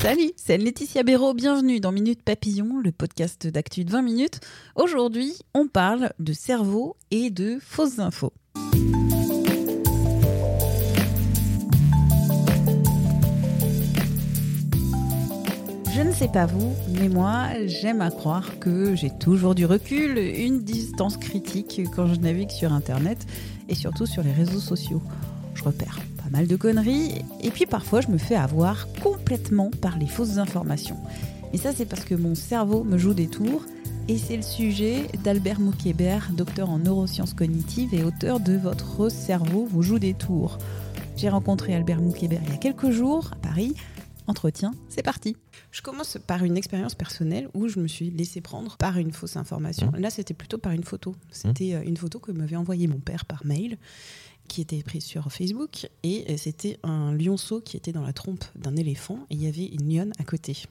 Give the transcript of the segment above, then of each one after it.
Salut, c'est Laetitia Béraud, bienvenue dans Minute Papillon, le podcast d'actu de 20 minutes. Aujourd'hui, on parle de cerveau et de fausses infos. Je ne sais pas vous, mais moi, j'aime à croire que j'ai toujours du recul, une distance critique quand je navigue sur Internet et surtout sur les réseaux sociaux. Je repère mal de conneries et puis parfois je me fais avoir complètement par les fausses informations. Et ça, c'est parce que mon cerveau me joue des tours et c'est le sujet d'Albert Moukébert, docteur en neurosciences cognitives et auteur de Votre cerveau vous joue des tours. J'ai rencontré Albert Moukébert il y a quelques jours à Paris. Entretien, c'est parti. Je commence par une expérience personnelle où je me suis laissé prendre par une fausse information. Là, c'était plutôt par une photo. C'était euh, une photo que m'avait envoyée mon père par mail, qui était prise sur Facebook, et euh, c'était un lionceau qui était dans la trompe d'un éléphant, et il y avait une lionne à côté.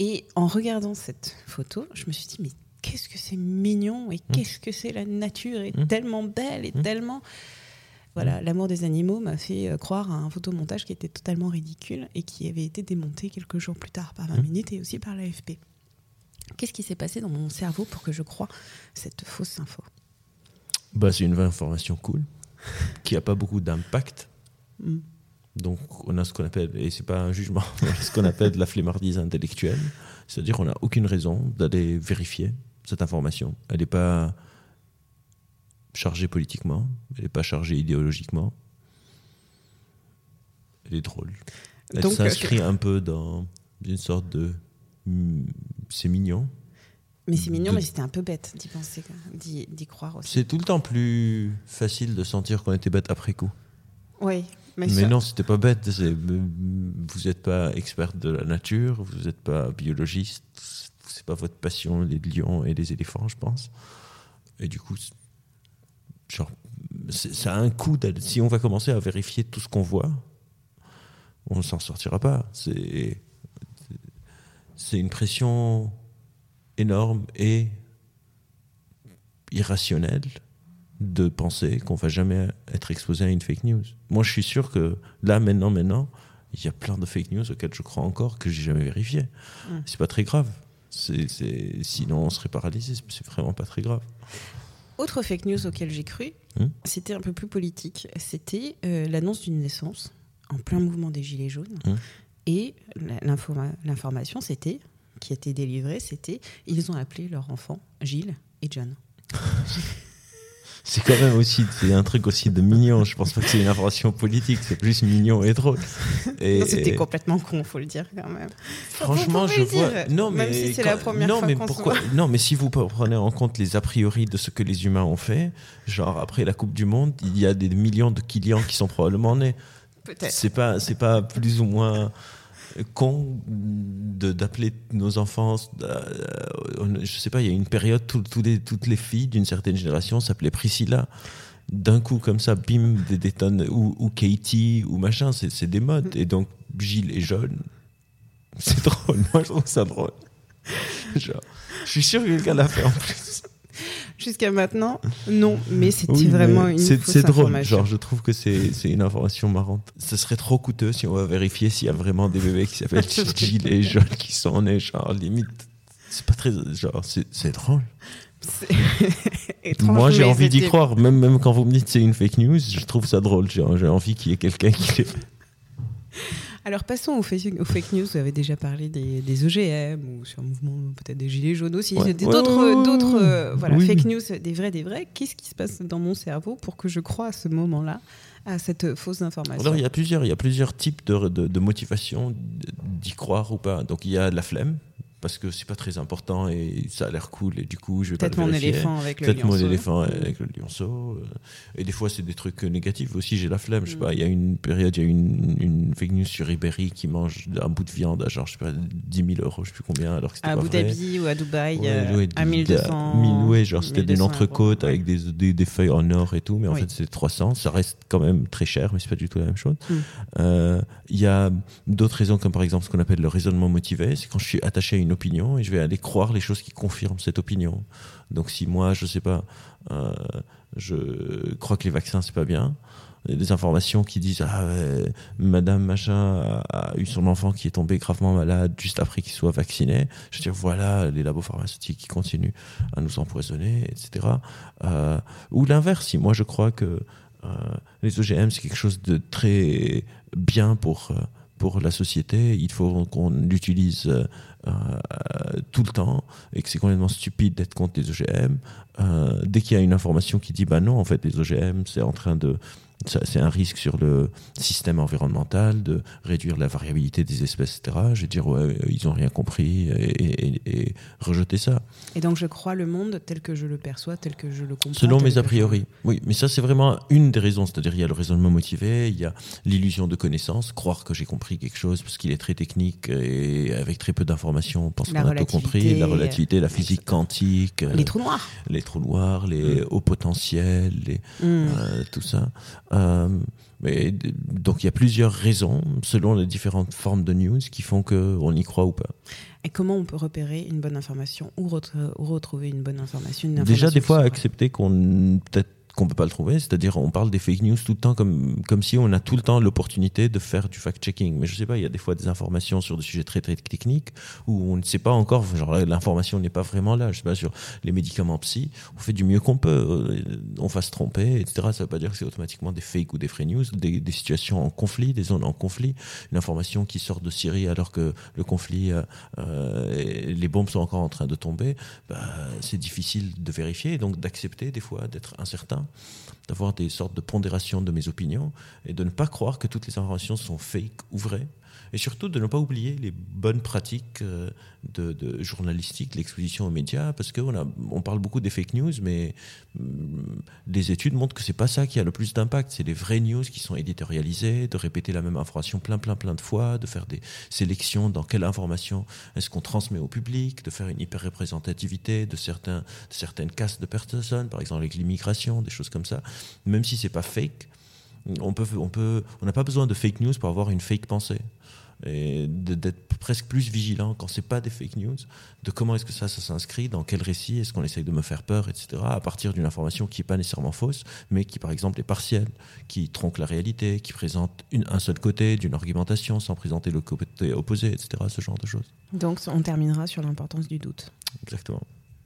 Et en regardant cette photo, je me suis dit, mais qu'est-ce que c'est mignon, et qu'est-ce que c'est la nature, et tellement belle, et tellement... Voilà, l'amour des animaux m'a fait euh, croire à un photomontage qui était totalement ridicule et qui avait été démonté quelques jours plus tard par 20 minutes et aussi par l'AFP. Qu'est-ce qui s'est passé dans mon cerveau pour que je croie cette fausse info? Bah, c'est une vraie information cool qui a pas beaucoup d'impact. Mm. Donc, on a ce qu'on appelle, et c'est pas un jugement, on ce qu'on appelle de la flemmardise intellectuelle. C'est-à-dire qu'on n'a aucune raison d'aller vérifier cette information. Elle n'est pas chargée politiquement, elle n'est pas chargée idéologiquement. Elle est drôle. Elle Donc, s'inscrit un peu dans une sorte de. hmm, C'est mignon. Mais c'est mignon, De- mais c'était un peu bête d'y penser, d'y croire aussi. C'est tout le temps plus facile de sentir qu'on était bête après coup. Oui, mais, Mais non, c'était pas bête. c'est- Vous n'êtes pas experte de la nature, vous n'êtes pas biologiste, c'est pas votre passion, les lions et les éléphants, je pense. Et du coup, genre, ça a un coût. Si on va commencer à vérifier tout ce qu'on voit, on ne s'en sortira pas. C'est une pression énorme et irrationnelle de penser qu'on va jamais être exposé à une fake news. Moi, je suis sûr que là, maintenant, maintenant, il y a plein de fake news auxquelles je crois encore que j'ai jamais vérifié. C'est pas très grave. C'est- Sinon, on serait paralysé. C'est vraiment pas très grave. Autre fake news auquel j'ai cru, Hmm. c'était un peu plus politique. C'était euh, l'annonce d'une naissance en plein mouvement des Gilets jaunes. Hmm. Et l'information, c'était, qui a été délivrée, c'était ils ont appelé leur enfant Gilles et John. C'est quand même aussi c'est un truc aussi de mignon. Je pense pas que c'est une information politique. C'est plus mignon et drôle. Et, C'était complètement con, faut le dire quand même. Franchement, je vois. dire, Non, même mais si c'est la première non, fois mais pourquoi voit. Non, mais si vous prenez en compte les a priori de ce que les humains ont fait, genre après la Coupe du Monde, il y a des millions de Kylian qui sont probablement nés. Peut-être. C'est pas, c'est pas plus ou moins con d'appeler nos enfants. euh, je sais pas, il y a une période tout- les, toutes les filles d'une certaine génération s'appelaient Priscilla. D'un coup, comme ça, bim, des, des tonnes, ou, ou Katie, ou machin, c'est des modes. Et donc, Gilles et John, c'est drôle. Moi, je trouve ça drôle. Genre, je suis sûr que quelqu'un l'a fait en plus. Jusqu'à maintenant, non, mais c'était Oui, vraiment mais une c'est fausse c'est drôle. information. Genre, je trouve que c'est c'est une information marrante. Ce serait trop coûteux si on va vérifier s'il y a vraiment des bébés qui s'appellent Gilles et John qui sont nés. Genre, limite, c'est pas très. Genre, c'est c'est drôle. Moi, j'ai envie d'y croire. Même, même quand vous me dites que c'est une fake news, je trouve ça drôle. J'ai j'ai envie qu'il y ait quelqu'un qui l'ait fait. Alors passons aux fake, aux fake news. Vous avez déjà parlé des, des OGM ou sur le mouvement peut-être des gilets jaunes aussi. Ouais. C'est des- Ouais, D'autres, ouais, d'autres ouais. euh, voilà, Oui. fake news, des vrais, des vrais. Qu'est-ce qui se passe dans mon cerveau pour que je croie à ce moment-là à cette fausse information Alors, il y a plusieurs, il y a plusieurs types de, de, de motivation d'y croire ou pas. Donc, il y a de la flemme. Parce que c'est pas très important et ça a l'air cool et du coup je vais peut-être mon éléphant avec le peut-être mon éléphant avec le lionceau euh, et des fois c'est des trucs négatifs aussi j'ai la flemme je sais Mm. pas il y a une période il y a une, une fake news sur Ribéry qui mange un bout de viande à genre je sais pas 10 000 euros je sais plus combien alors que c'était À Abu. Dhabi ou à Dubaï, euh, à de- 1200. de- mille- ouais, genre c'était des 1200 entrecôtes avec des, des, feuilles en or et tout, mais en fait c'est 300. Ça reste quand même très cher, mais c'est pas du tout la même chose. Mm. Euh, Il y a d'autres raisons, comme par exemple ce qu'on appelle le raisonnement motivé. C'est quand je suis attaché à une opinion et je vais aller croire les choses qui confirment cette opinion. Donc si moi, je sais pas, euh, je crois que les vaccins c'est pas bien. Il y a des informations qui disent ah ouais, Madame machin a, eu son enfant qui est tombé gravement malade juste après qu'il soit vacciné. Je veux dire voilà les labos pharmaceutiques qui continuent à nous empoisonner, etc. Euh, ou l'inverse, si moi je crois que euh, les OGM c'est quelque chose de très bien pour euh, pour la société, il faut qu'on l'utilise euh, euh, tout le temps et que c'est complètement stupide d'être contre les OGM. Euh, dès qu'il y a une information qui dit bah non en fait les OGM c'est en train de c'est un risque sur le système environnemental de réduire la variabilité des espèces, etc. Je vais dire, ouais, ils n'ont rien compris et, et- et rejeter ça. Et donc je crois le monde tel que je le perçois, tel que je le comprends. Selon mes a je- priori. Oui, mais ça, c'est vraiment une des raisons. C'est-à-dire, il y a le raisonnement motivé, il y a l'illusion de connaissance, croire que j'ai compris quelque chose parce qu'il est très technique et avec très peu d'informations, on pense qu'on a tout compris. La relativité, la physique quantique, euh, Les trous noirs. les trous noirs, les hauts potentiels, les, Mm. euh, tout ça. Euh, mais donc il y a plusieurs raisons, selon les différentes formes de news, qui font qu'on y croit ou pas. Et comment on peut repérer une bonne information ou, retrouver une bonne information une Déjà, information des fois, accepter qu'on peut-être qu'on peut pas le trouver, c'est-à-dire on parle des fake news tout le temps comme comme si on a tout le temps l'opportunité de faire du fact-checking. Mais je sais pas, il y a des fois des informations sur des sujets très très techniques où on ne sait pas encore, genre l'information n'est pas vraiment là. Je sais pas sur les médicaments psy, on fait du mieux qu'on peut, euh, on va se tromper, etc. Ça veut pas dire que c'est automatiquement des fake ou des fake news, des, des situations en conflit, des zones en conflit, une information qui sort de Syrie alors que le conflit, euh, euh, les bombes sont encore en train de tomber, bah, c'est difficile de vérifier, et donc d'accepter des fois d'être incertain, d'avoir des sortes de pondérations de mes opinions et de ne pas croire que toutes les informations sont fake ou vraies. Et surtout de ne pas oublier les bonnes pratiques euh, de, journalistique, l'exposition aux médias, parce qu'on on parle beaucoup des fake news, mais les études montrent que c'est pas ça qui a le plus d'impact. C'est les vraies news qui sont éditorialisées, de répéter la même information plein, plein, plein de fois, de faire des sélections dans quelle information est-ce qu'on transmet au public, de faire une hyper représentativité de certains, certaines castes de personnes, par exemple avec l'immigration, des choses comme ça. Même si c'est pas fake, on peut, on peut, on n'a pas besoin de fake news pour avoir une fake pensée et d'être presque plus vigilant quand c'est pas des fake news, de comment est-ce que ça, ça s'inscrit, dans quel récit, est-ce qu'on essaye de me faire peur, etc., à partir d'une information qui n'est pas nécessairement fausse, mais qui par exemple est partielle, qui tronque la réalité, qui présente une- un seul côté d'une argumentation sans présenter le côté opposé, etc., ce genre de choses. Donc on terminera sur l'importance du doute. Exactement.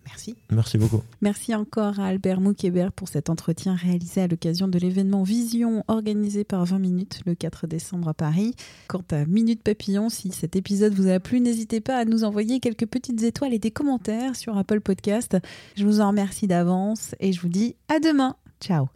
Merci. Merci beaucoup. Merci encore à Albert Moukébert pour cet entretien réalisé à l'occasion de l'événement Vision organisé par 20 minutes le 4 décembre à Paris. Quant à Minute Papillon, si cet épisode vous a plu, n'hésitez pas à nous envoyer quelques petites étoiles et des commentaires sur Apple Podcast. Je vous en remercie d'avance et je vous dis à demain. Ciao.